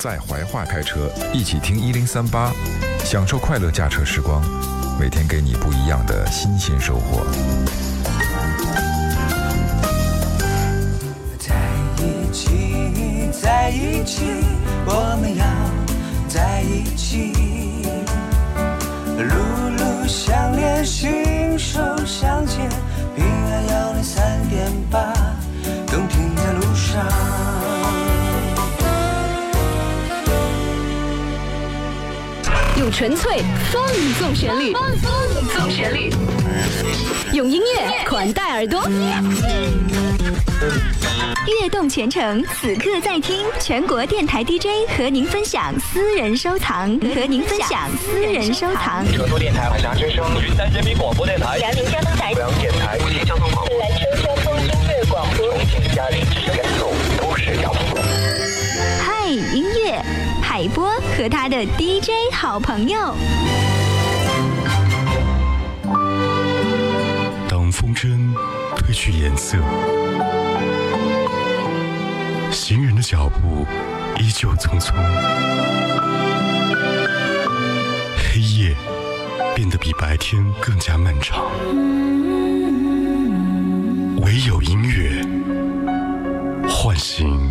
在怀化开车，一起听一零三八，享受快乐驾车时光，每天给你不一样的新鲜收获。在一起，在一起，我们要在一起，路路相连，心手相牵，平安幺零三点八，动听在路上。用纯粹放纵旋律，放纵旋律，用音乐款待耳朵。悦动全程，此刻在听，全国电台 DJ 和您分享私人收藏，和您分享私人收藏。成都电台海峡之声，云南人民广播电台，辽宁交通台，辽电台，无锡交通广播，兰州交通音乐广播，重庆嘉陵海波和他的 DJ 好朋友。当风筝褪去颜色，行人的脚步依旧匆匆，黑夜变得比白天更加漫长，唯有音乐唤醒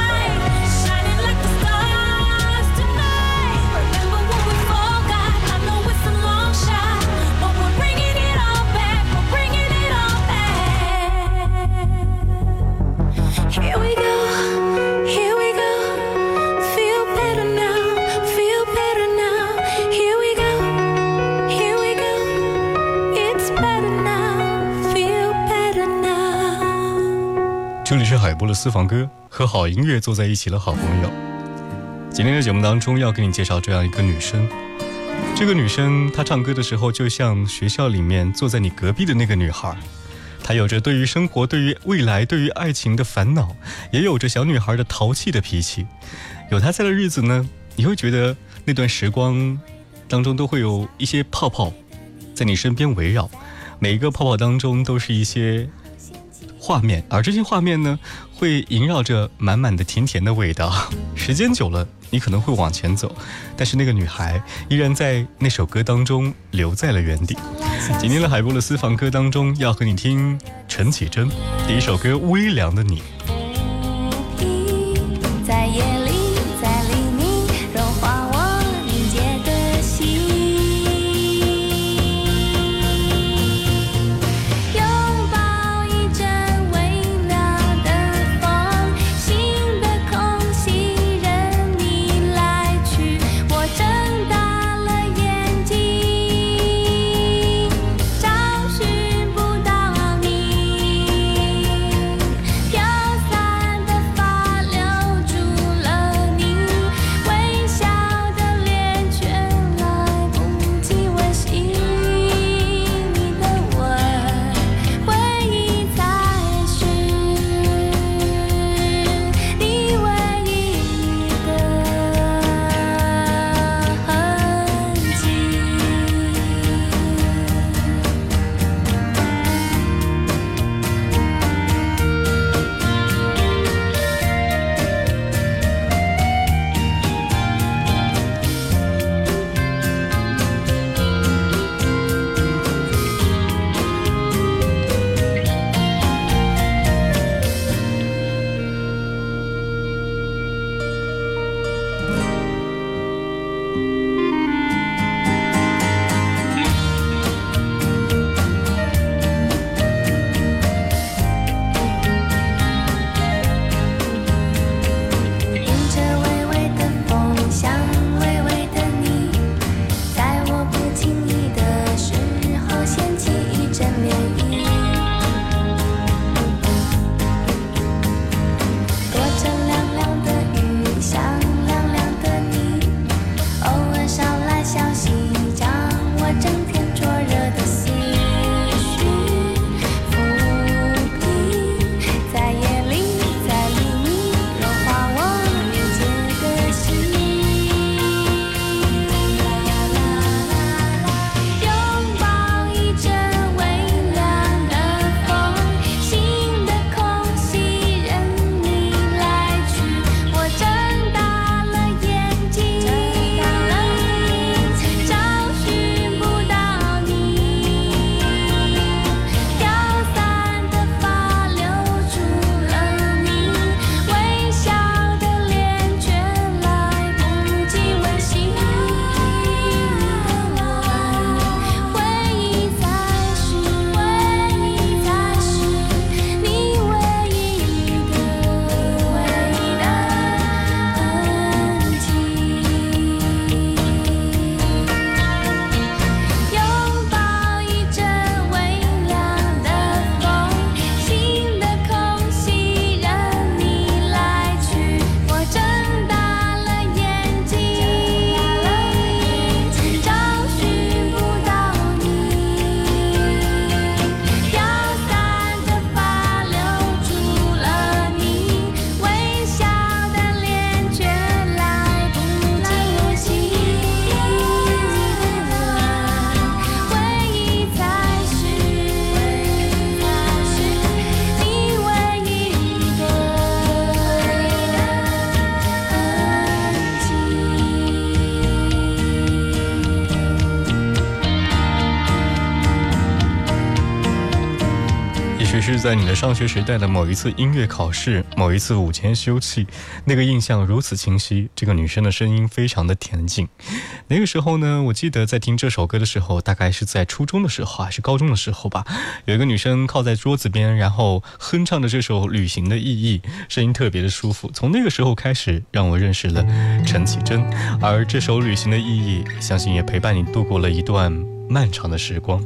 这里是海波的私房歌，和好音乐坐在一起的好朋友。今天的节目当中要给你介绍这样一个女生，这个女生她唱歌的时候就像学校里面坐在你隔壁的那个女孩，她有着对于生活、对于未来、对于爱情的烦恼，也有着小女孩的淘气的脾气。有她在的日子呢，你会觉得那段时光当中都会有一些泡泡在你身边围绕，每一个泡泡当中都是一些画面，而这些画面呢，会萦绕着满满的甜甜的味道。时间久了，你可能会往前走，但是那个女孩依然在那首歌当中留在了原地。今天的海波的私房歌当中，要和你听陈绮贞第一首歌《微凉的你》。是在你的上学时代的某一次音乐考试，某一次午间休憩，那个印象如此清晰。这个女生的声音非常的恬静。那个时候呢，我记得在听这首歌的时候，大概是在初中的时候还是高中的时候吧。有一个女生靠在桌子边，然后哼唱着这首《旅行的意义》，声音特别的舒服。从那个时候开始，让我认识了陈绮贞。而这首《旅行的意义》，相信也陪伴你度过了一段漫长的时光。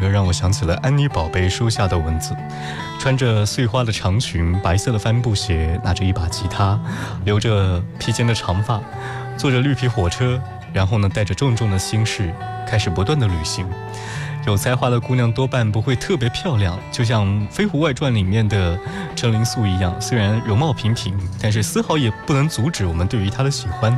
歌，让我想起了安妮宝贝书下的文字。穿着碎花的长裙，白色的帆布鞋，拿着一把吉他，留着披肩的长发，坐着绿皮火车，然后呢，带着重重的心事，开始不断的旅行。有才华的姑娘多半不会特别漂亮，就像《飞狐外传》里面的陈灵素一样，虽然容貌平平，但是丝毫也不能阻止我们对于她的喜欢。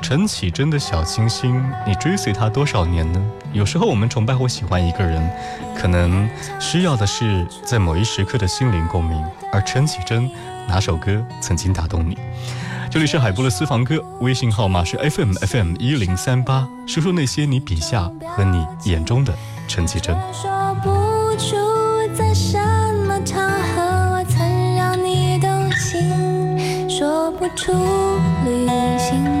陈绮贞的小清新，你追随她多少年呢？有时候我们崇拜或喜欢一个人，可能需要的是在某一时刻的心灵共鸣。而陈绮贞哪首歌曾经打动你？这里是海波的私房歌，微信号码是 FM FM 一零三八，说说那些你笔下和你眼中的陈绮贞。说不出在什么场合我曾让你动心，说不出旅行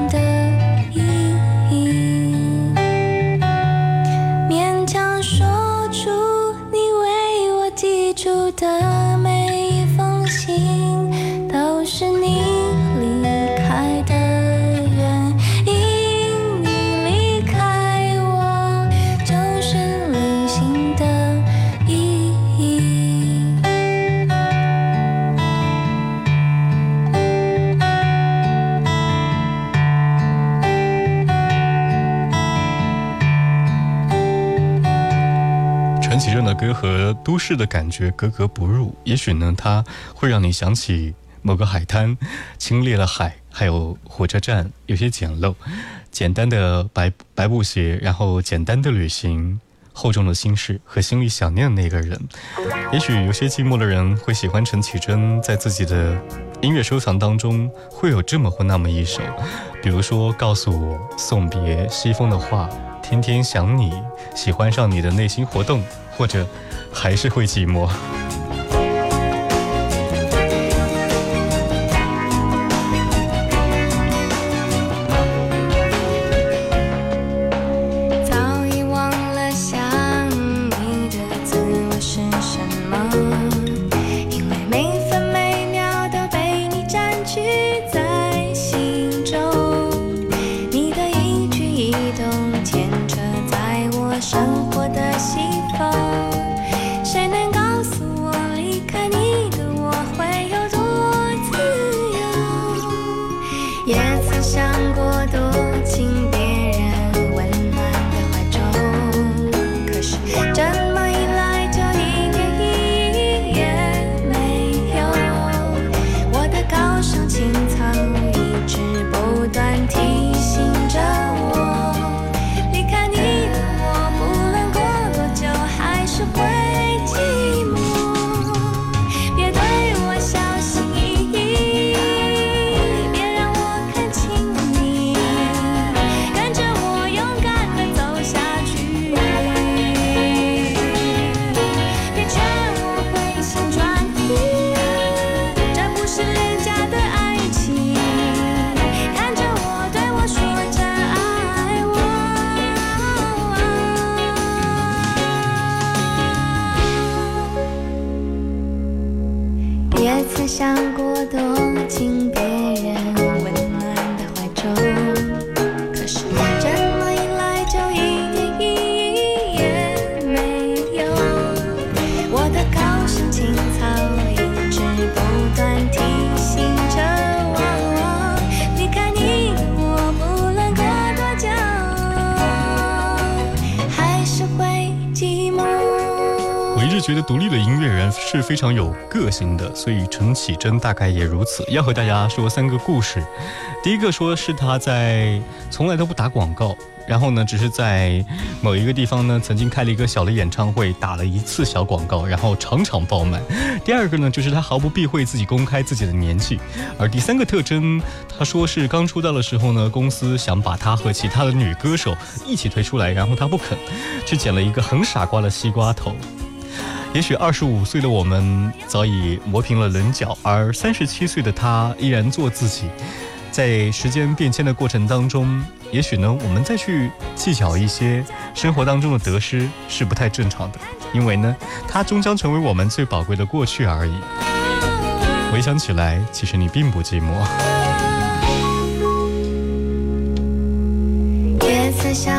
和都市的感觉格格不入，也许呢，它会让你想起某个海滩，清冽了海，还有火车站，有些简陋，简单的白白布鞋，然后简单的旅行，厚重的心事和心里想念的那个人。也许有些寂寞的人会喜欢陈绮贞，在自己的音乐收藏当中会有这么或那么一首，比如说《告诉我送别西风的话》。天天想你，喜欢上你的内心活动，或者还是会寂寞。我一直觉得独立的音乐人是非常有个性的，所以陈绮贞大概也如此。要和大家说三个故事，第一个说是她在从来都不打广告，然后呢，只是在某一个地方呢曾经开了一个小的演唱会，打了一次小广告，然后场场爆满。第二个呢，就是她毫不避讳自己公开自己的年纪，而第三个特征，她说是刚出道的时候呢，公司想把她和其他的女歌手一起推出来，然后她不肯，去剪了一个很傻瓜的西瓜头。也许二十五岁的我们早已磨平了棱角，而三十七岁的他依然做自己。在时间变迁的过程当中，也许呢，我们再去计较一些生活当中的得失是不太正常的，因为呢，它终将成为我们最宝贵的过去而已。回想起来，其实你并不寂寞。也曾想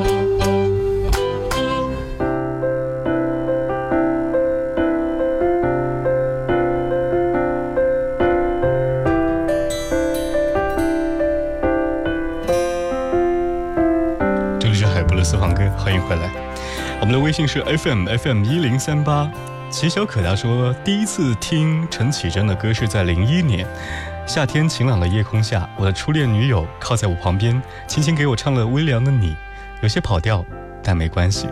微信是 FM FM 一零三八。齐小可他说，第一次听陈绮贞的歌是在零一年，夏天晴朗的夜空下，我的初恋女友靠在我旁边，轻轻给我唱了微凉的你，有些跑调，但没关系。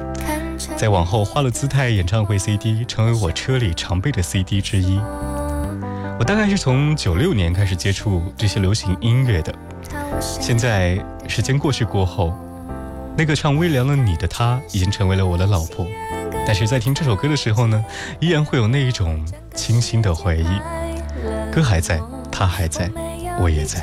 在往后花了姿态演唱会 CD 成为我车里常备的 CD 之一。我大概是从九六年开始接触这些流行音乐的，现在时间过去过后，那个唱微凉了你的她已经成为了我的老婆，但是在听这首歌的时候呢，依然会有那一种清新的回忆。歌还在，他还在，我也在。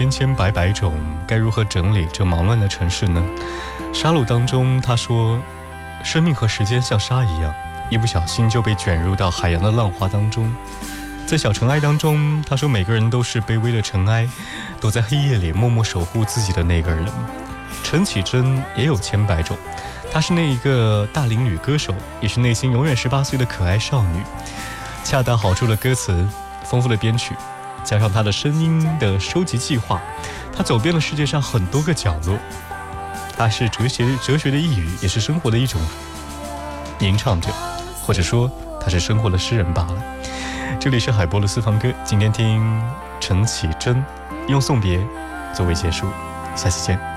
千千百百种，该如何整理这忙乱的城市呢？沙鲁当中他说，生命和时间像沙一样，一不小心就被卷入到海洋的浪花当中。在小尘埃当中，他说每个人都是卑微的尘埃，躲在黑夜里默默守护自己的那个人。陈绮贞也有千百种，她是那一个大龄女歌手，也是内心永远十八岁的可爱少女。恰到好处的歌词，丰富的编曲，加上他的声音的收集计划，他走遍了世界上很多个角落。他是哲学哲学的一语，也是生活的一种吟唱者，或者说他是生活的诗人罢了。这里是海波的私房歌，今天听陈绮贞用送别作为结束，下期见。